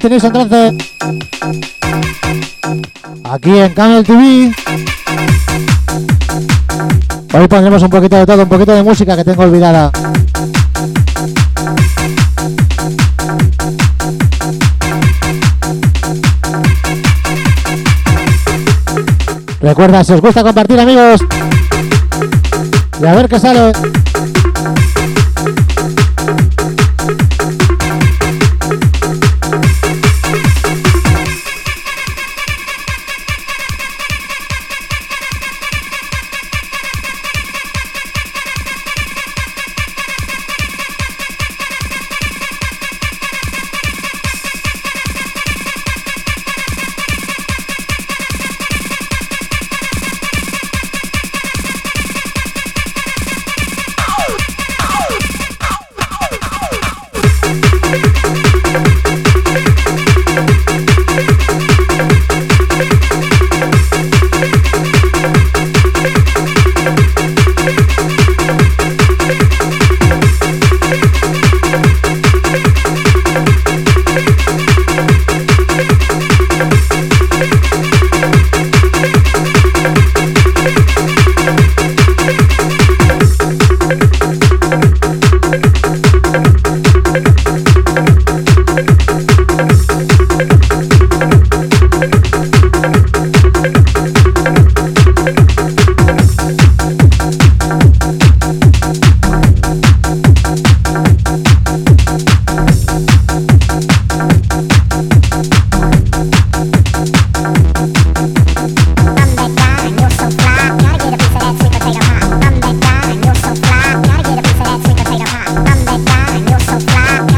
Destination Trance. Aquí en Canal TV. Hoy pondremos un poquito de todo, un poquito de música que tengo olvidada. Recuerda, si os gusta compartir amigos. Y a ver qué sale. Y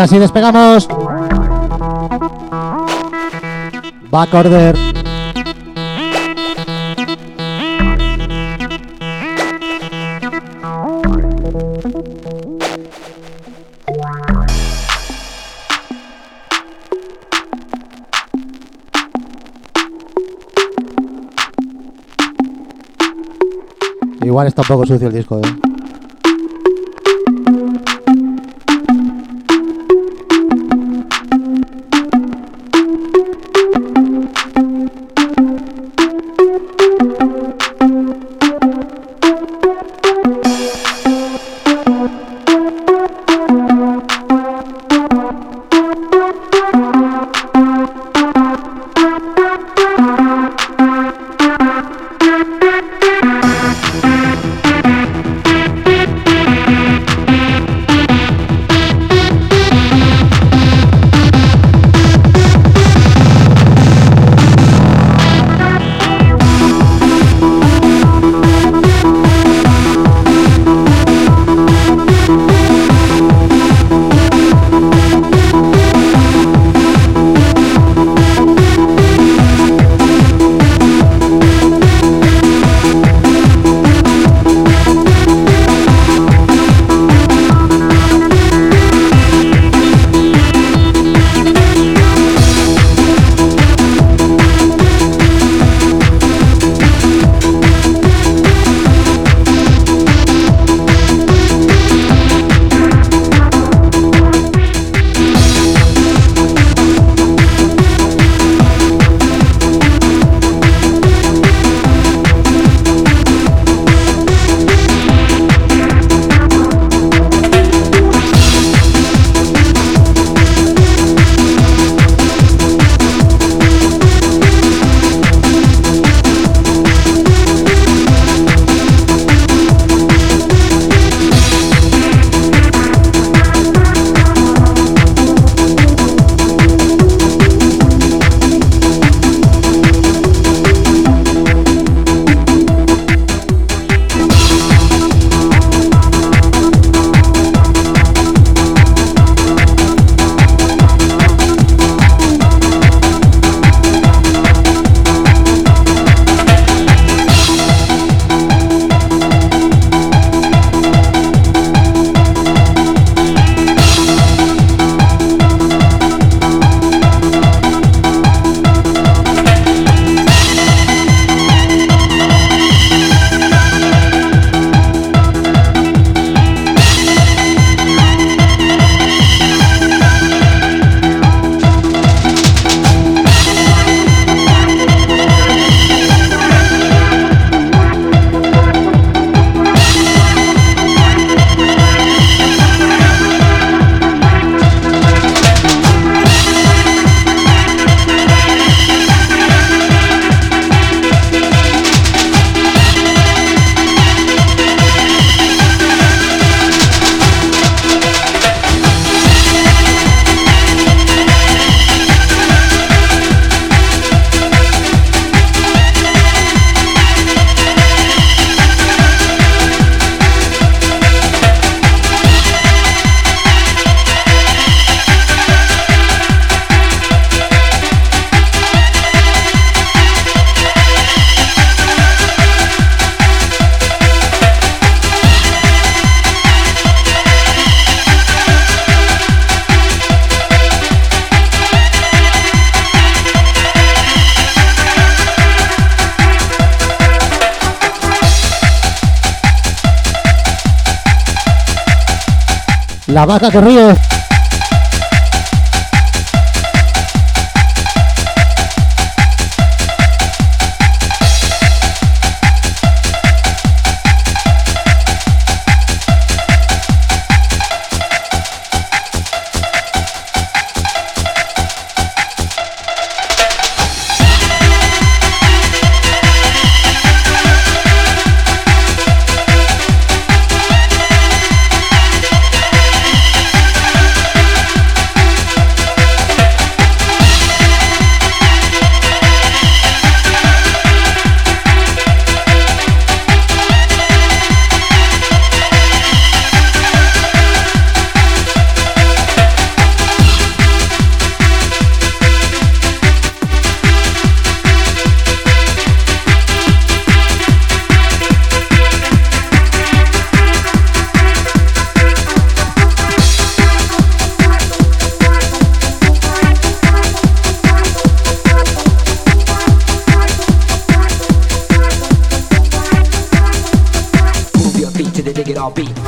Ahora sí despegamos. Back order. Igual está un poco sucio el disco, ¿eh? Vaca que ríe. 逃避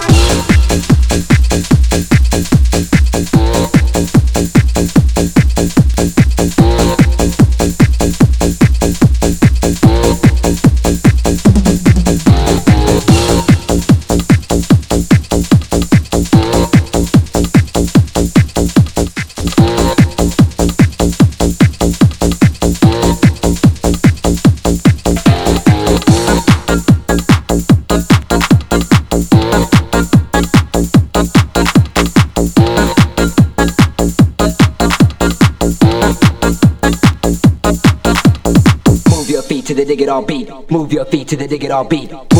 till they dig it all beat.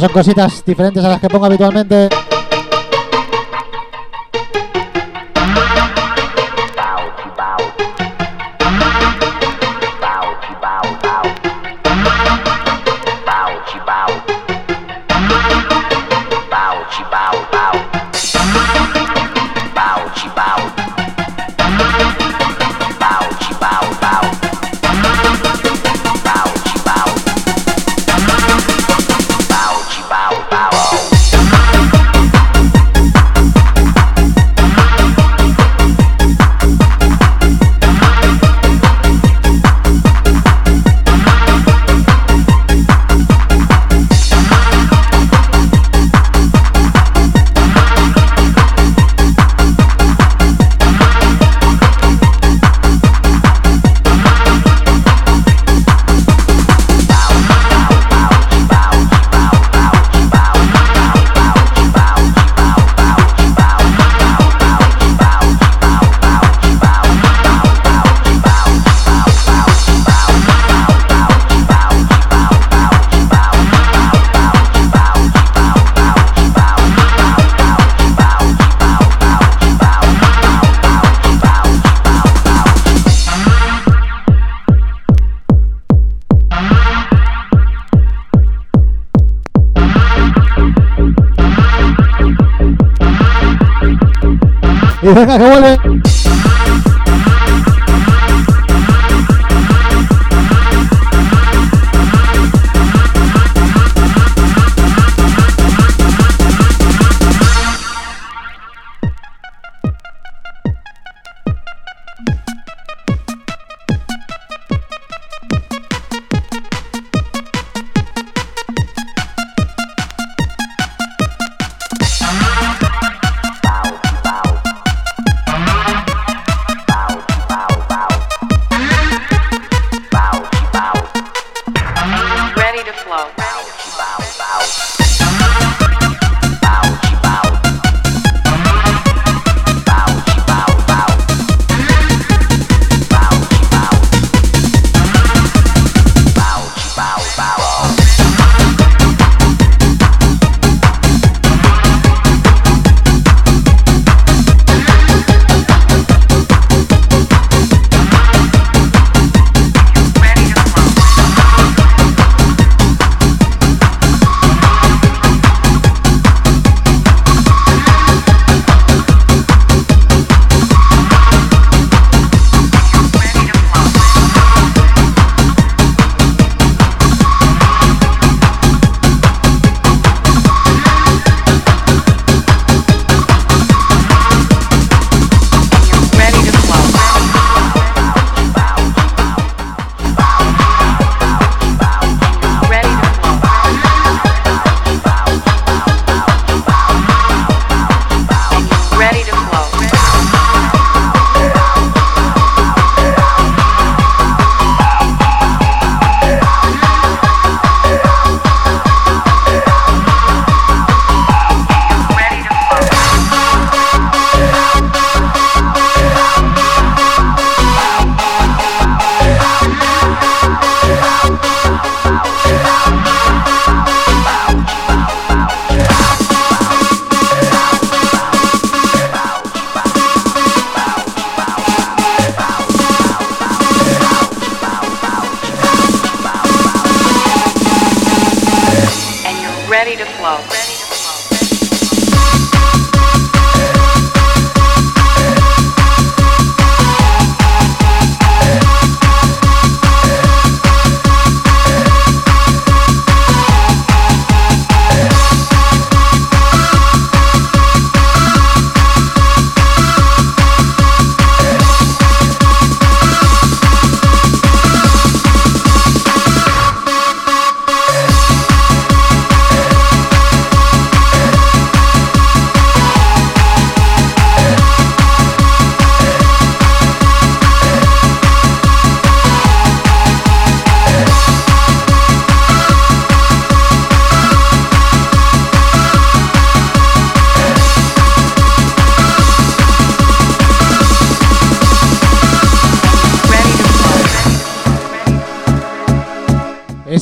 Son cositas diferentes a las que pongo habitualmente.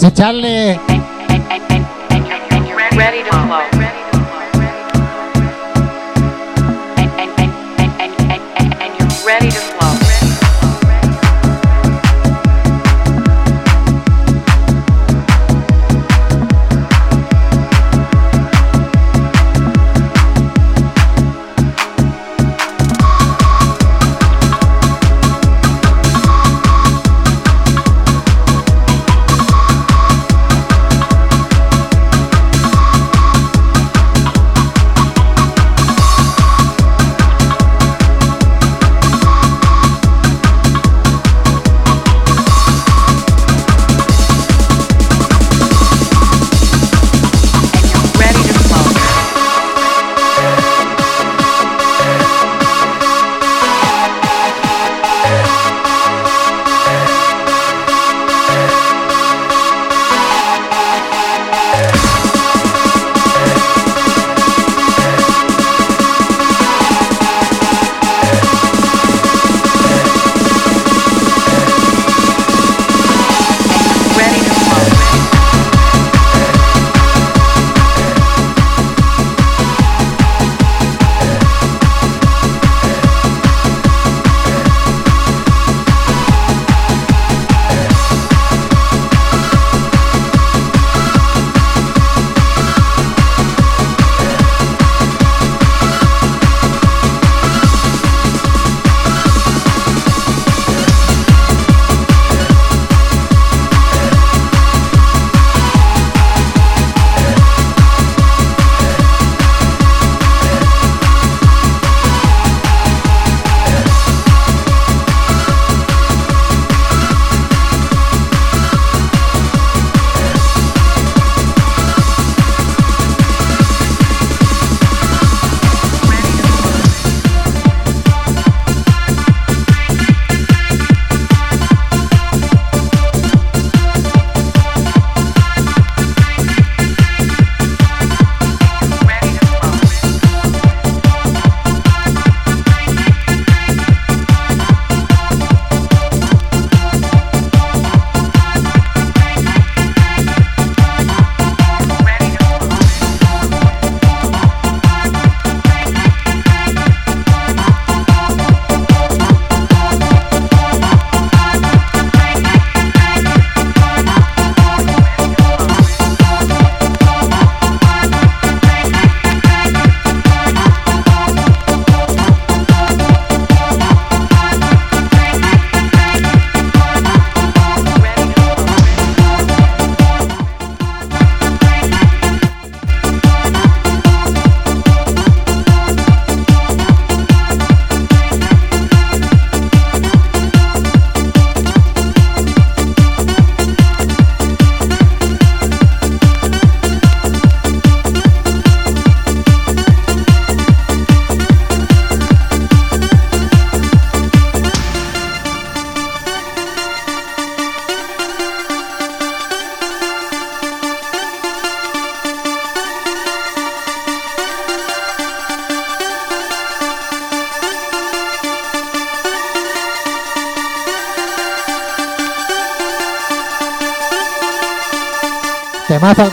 Echarle.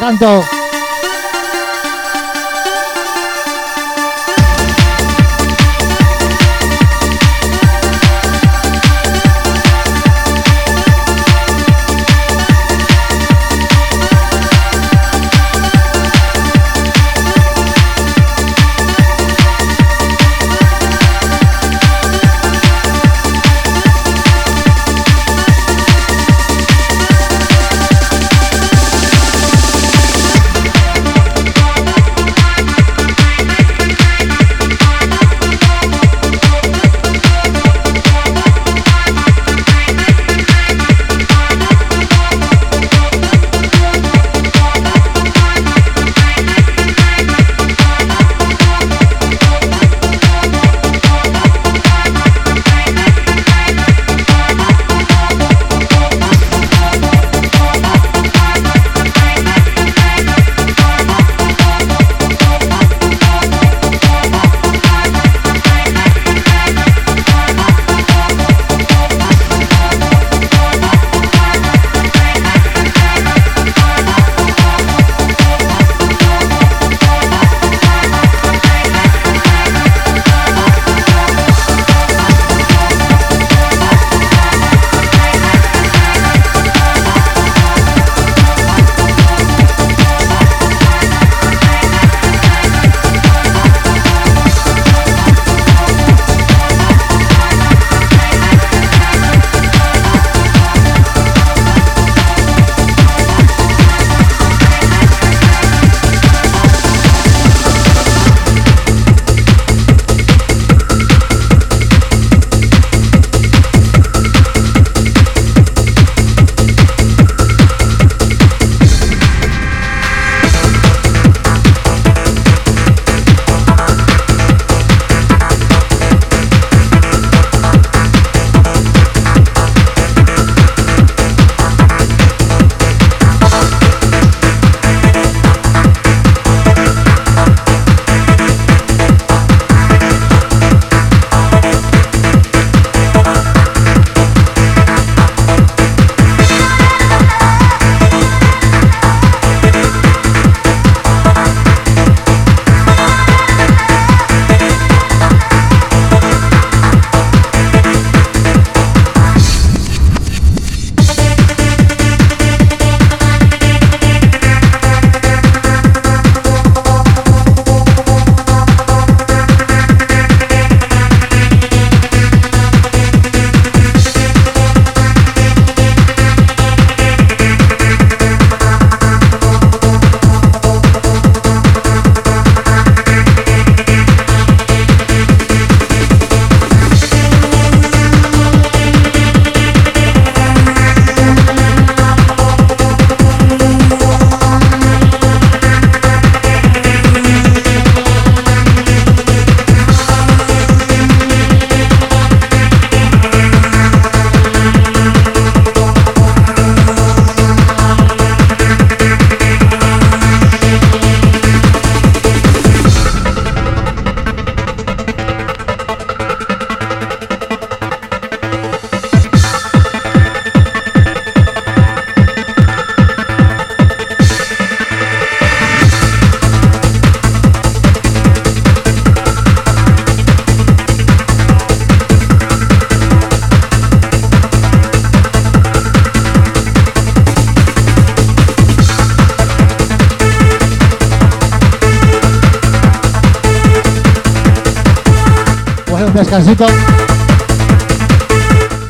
Temazo al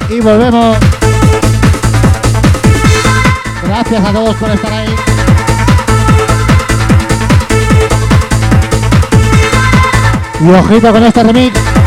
Y volvemos. Gracias a todos por estar ahí. Y ojito con este remix.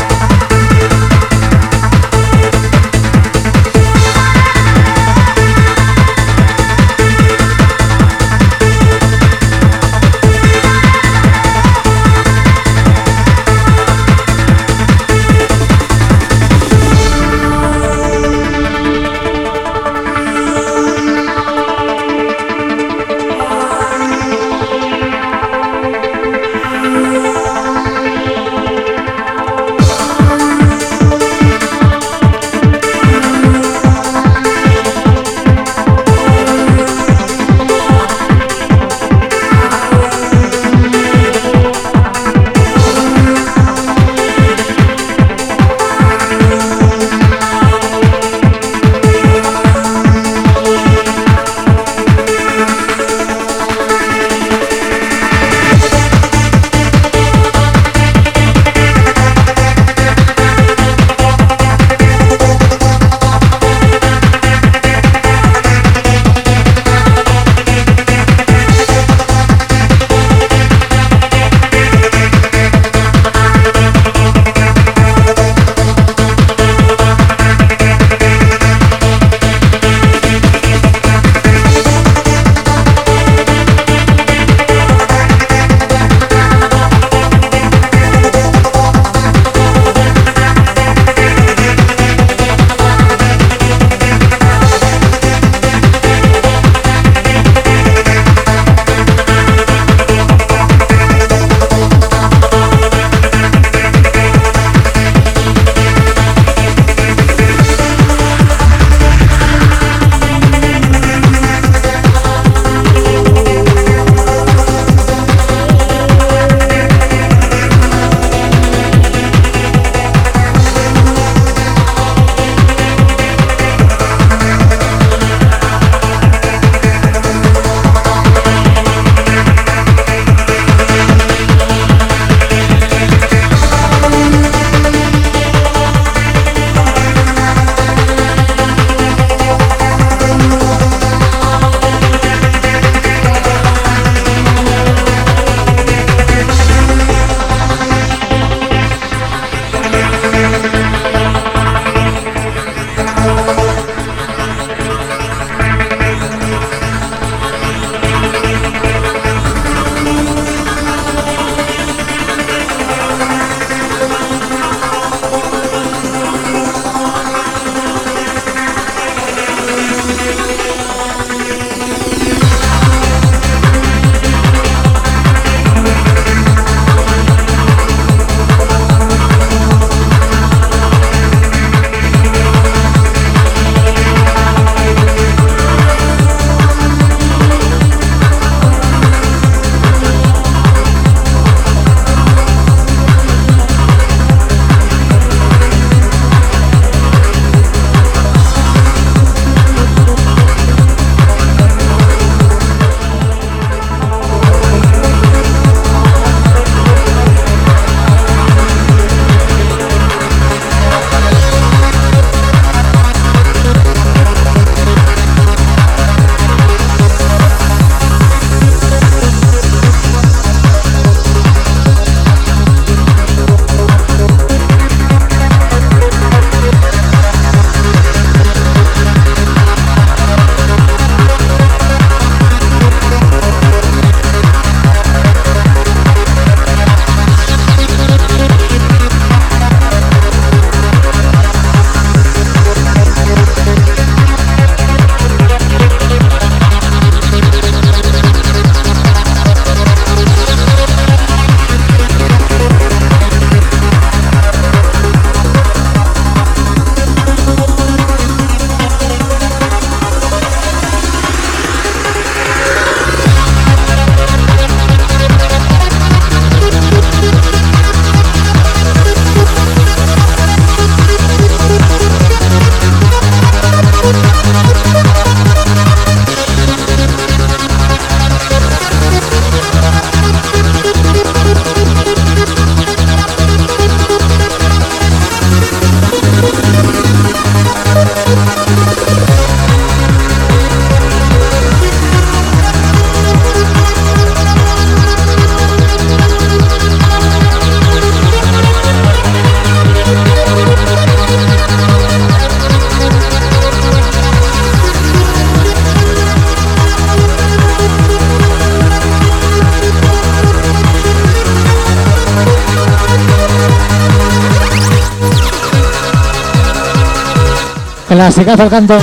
Clasicazo el canto.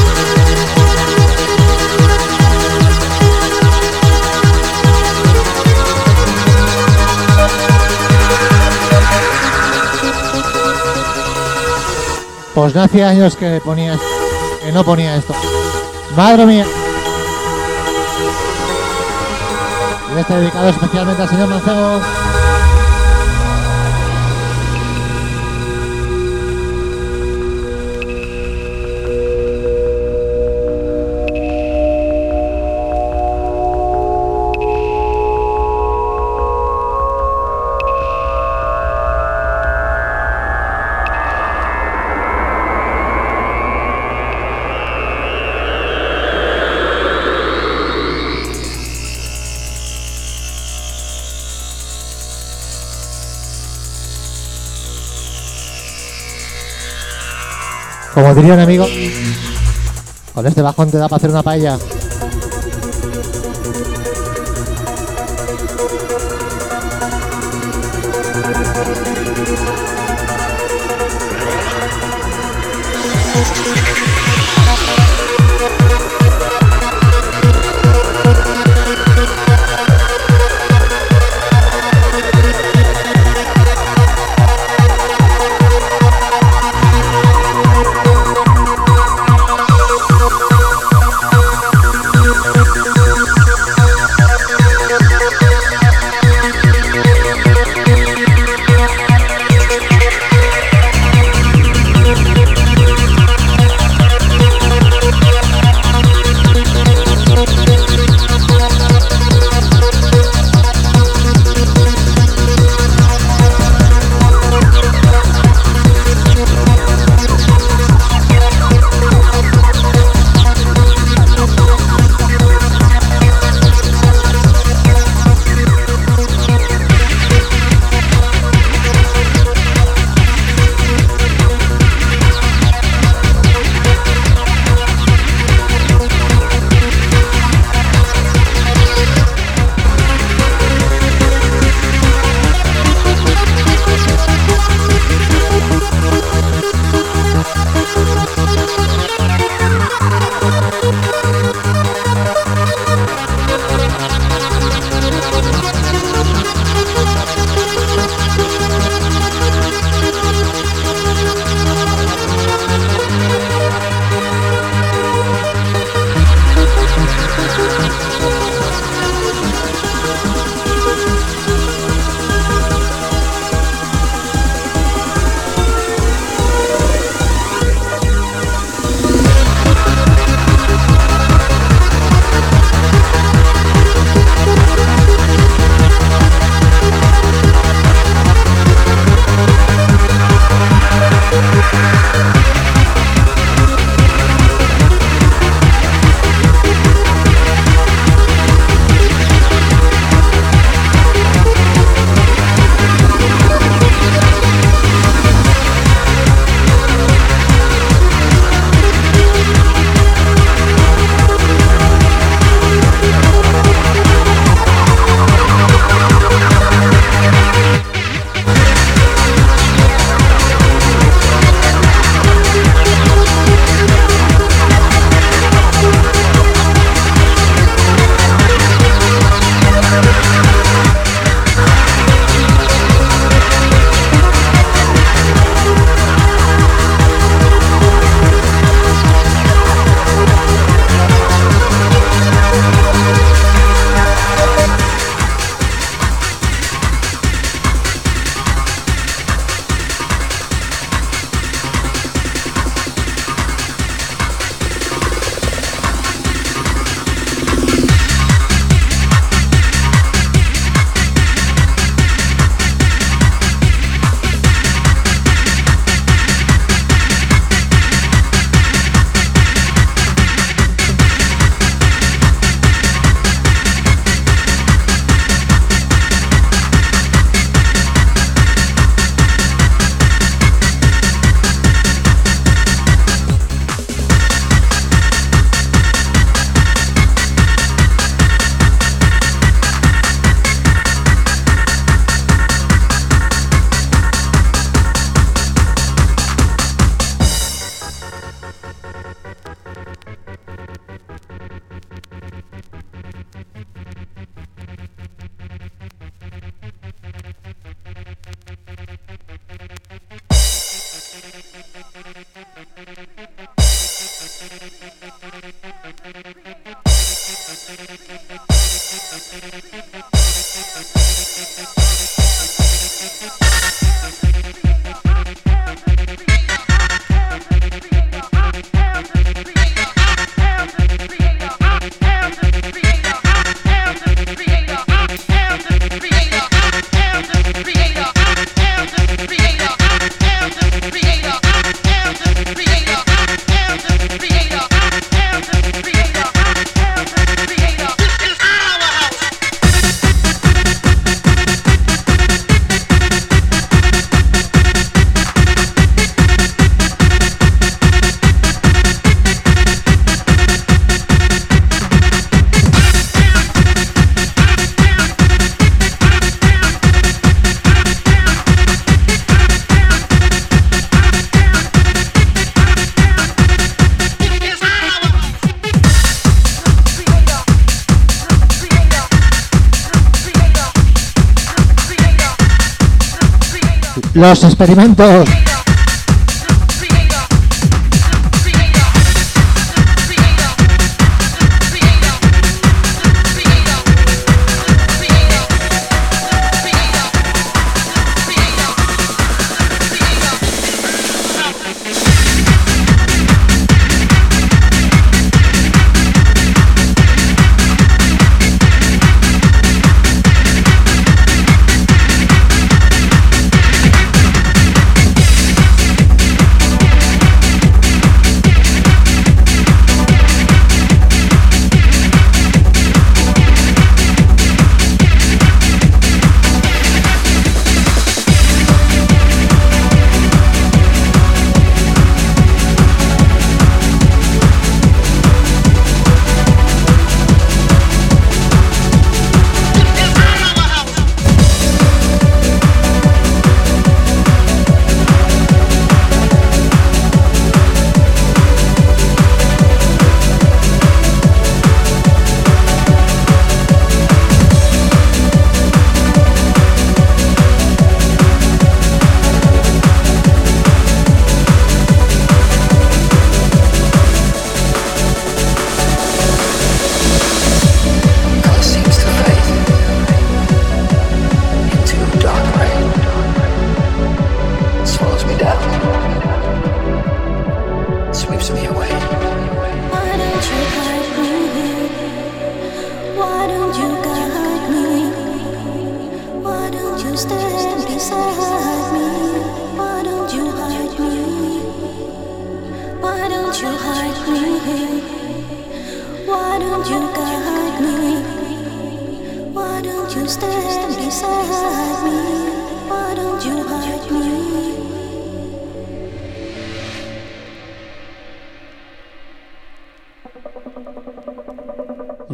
Pues no hacía años que ponía que no ponía esto. Madre mía. Y este dedicado especialmente al señor Mancebo. Adrián, amigo. Con este bajón te da para hacer una paella. los experimentos.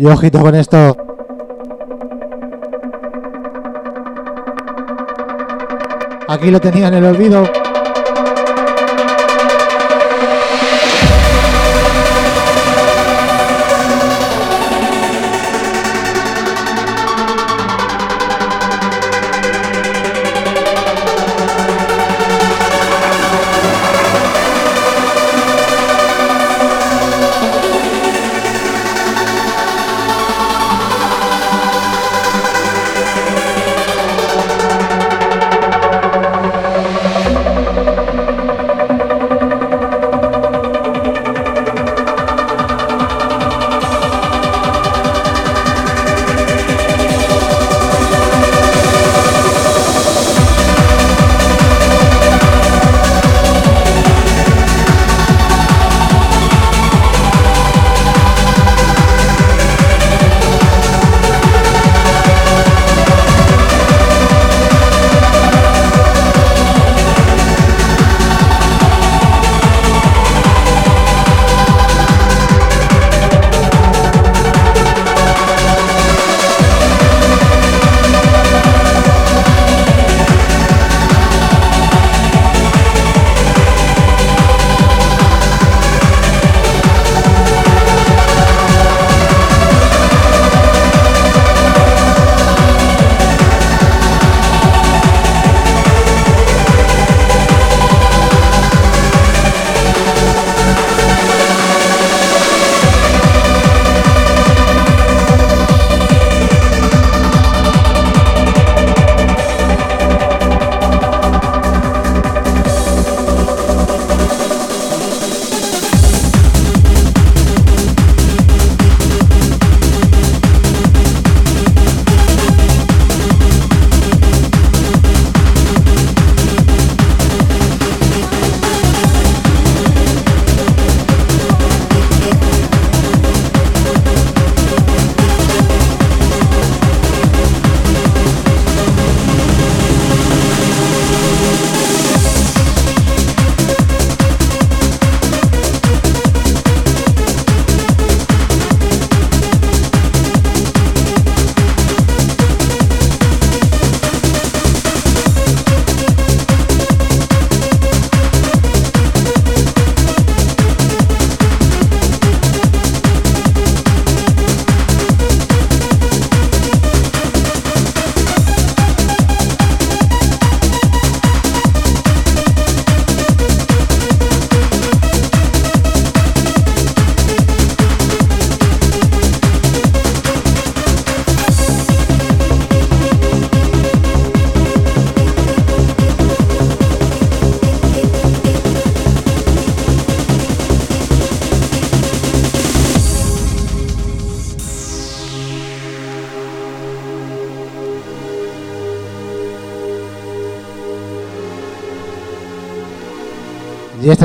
Y ojito con esto. Aquí lo tenía en el olvido.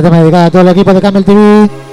Tema dedicado a todo el equipo de Camel TV.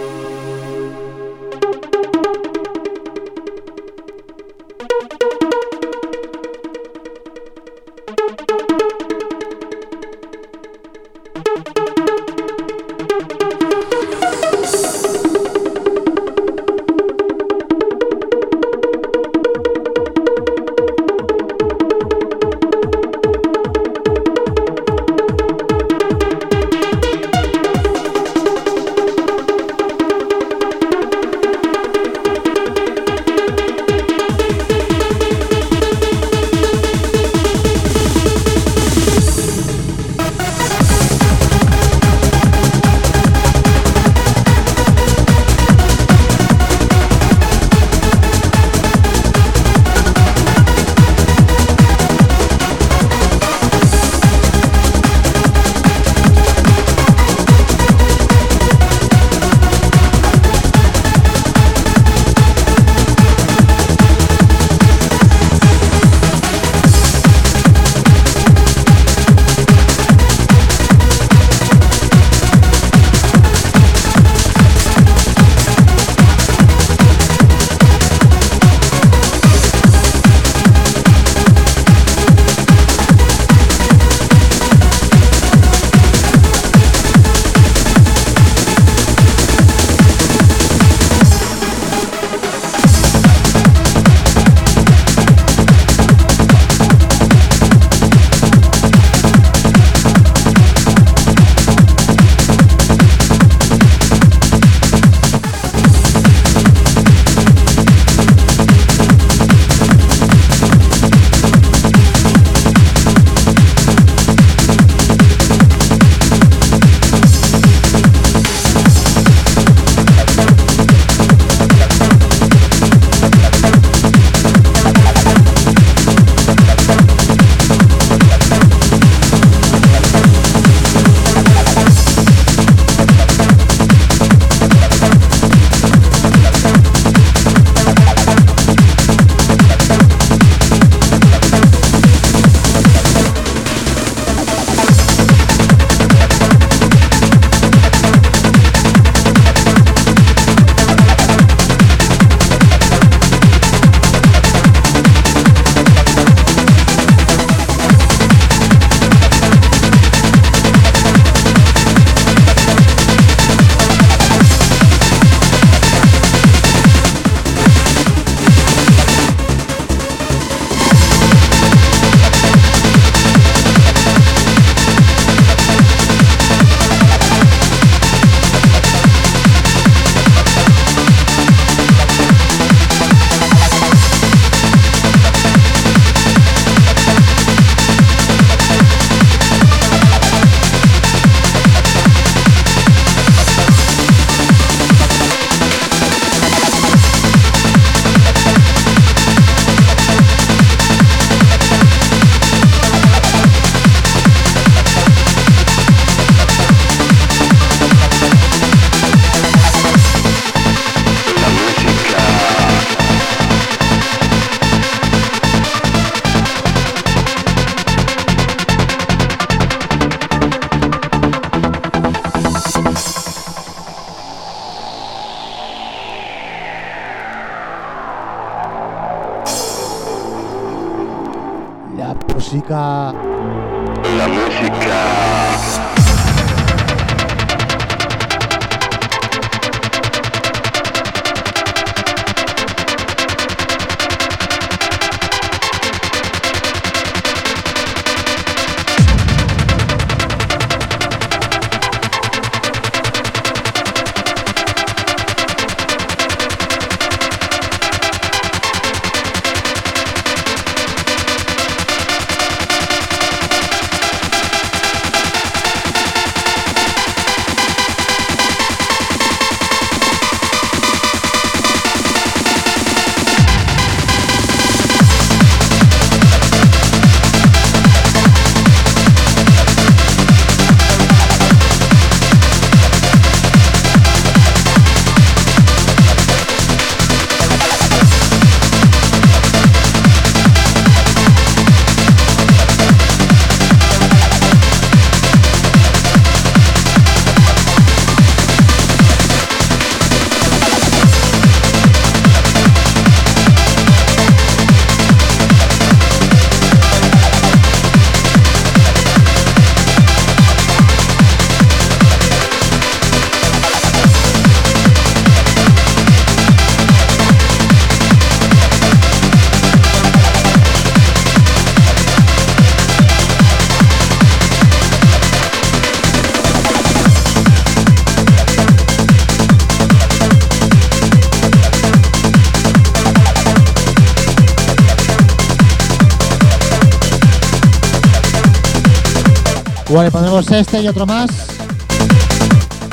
Le pondremos este y otro más.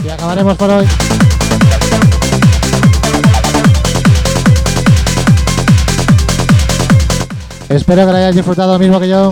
Y acabaremos por hoy. Espero que lo hayáis disfrutado lo mismo que yo.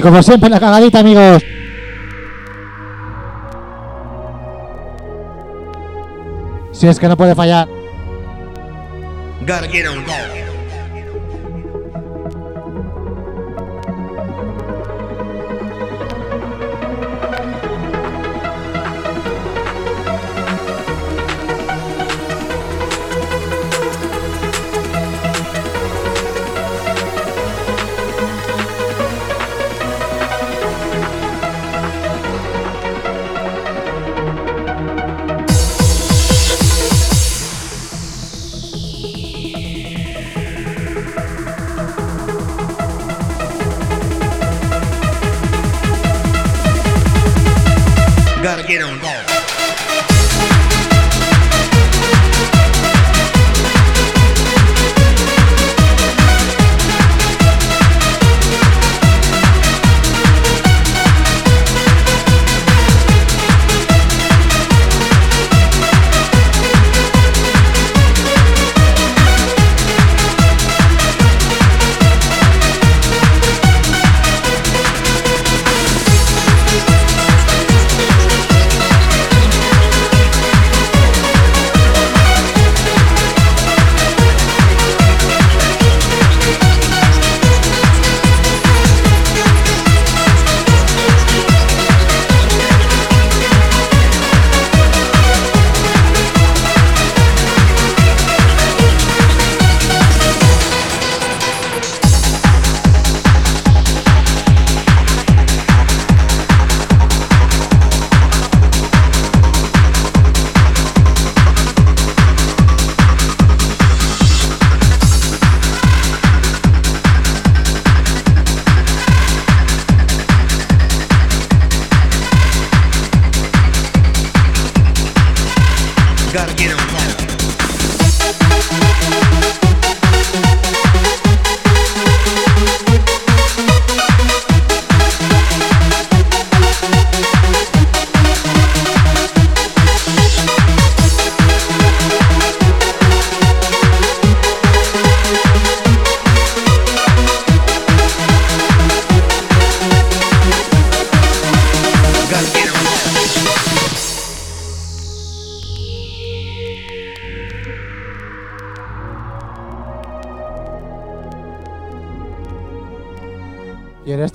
Y como siempre, la cagadita, amigos. Si es que no puede fallar. Gotta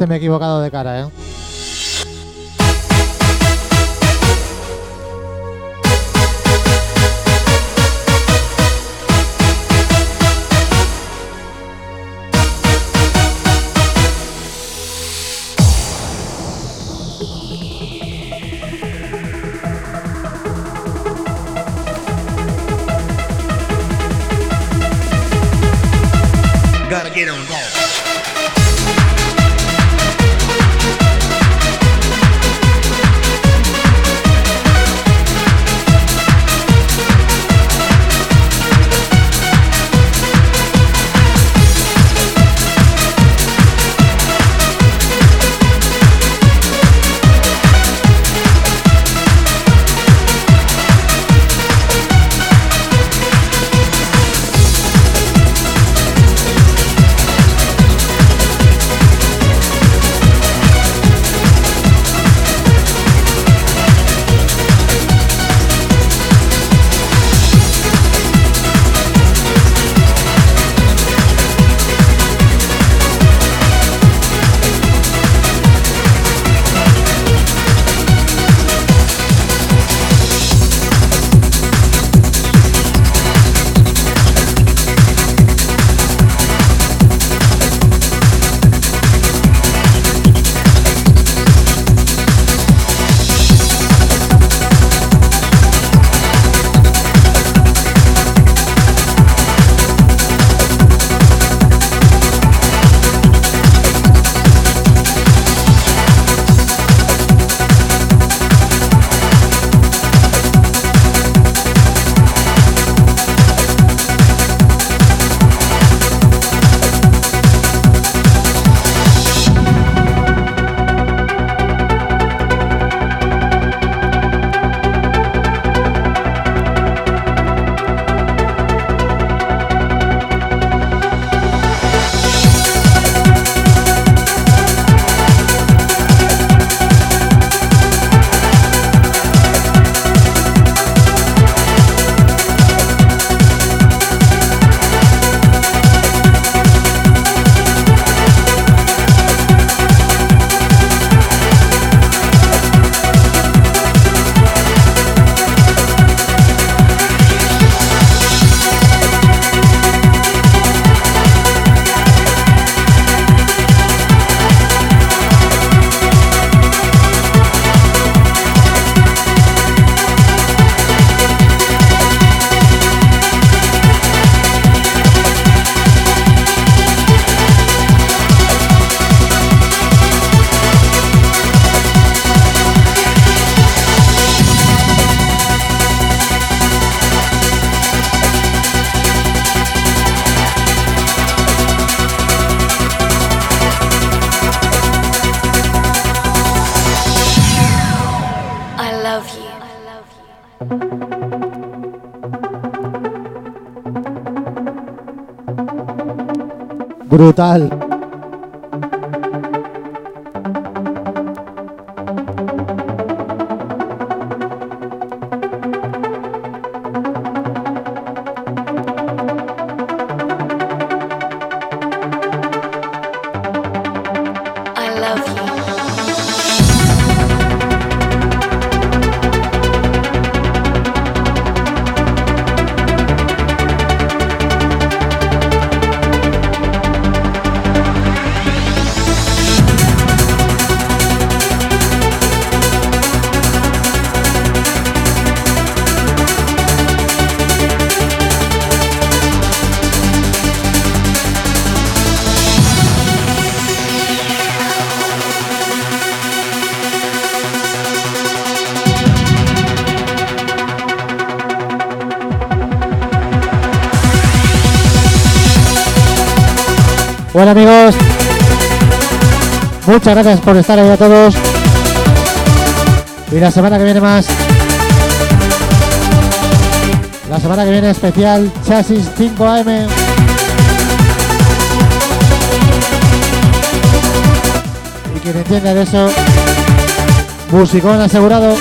Me he equivocado de cara, ¿eh? Brutal. Muchas gracias por estar ahí a todos. Y la semana que viene más. La semana que viene especial Chasis 5 AM. Y quien entienda de eso, musicón asegurado.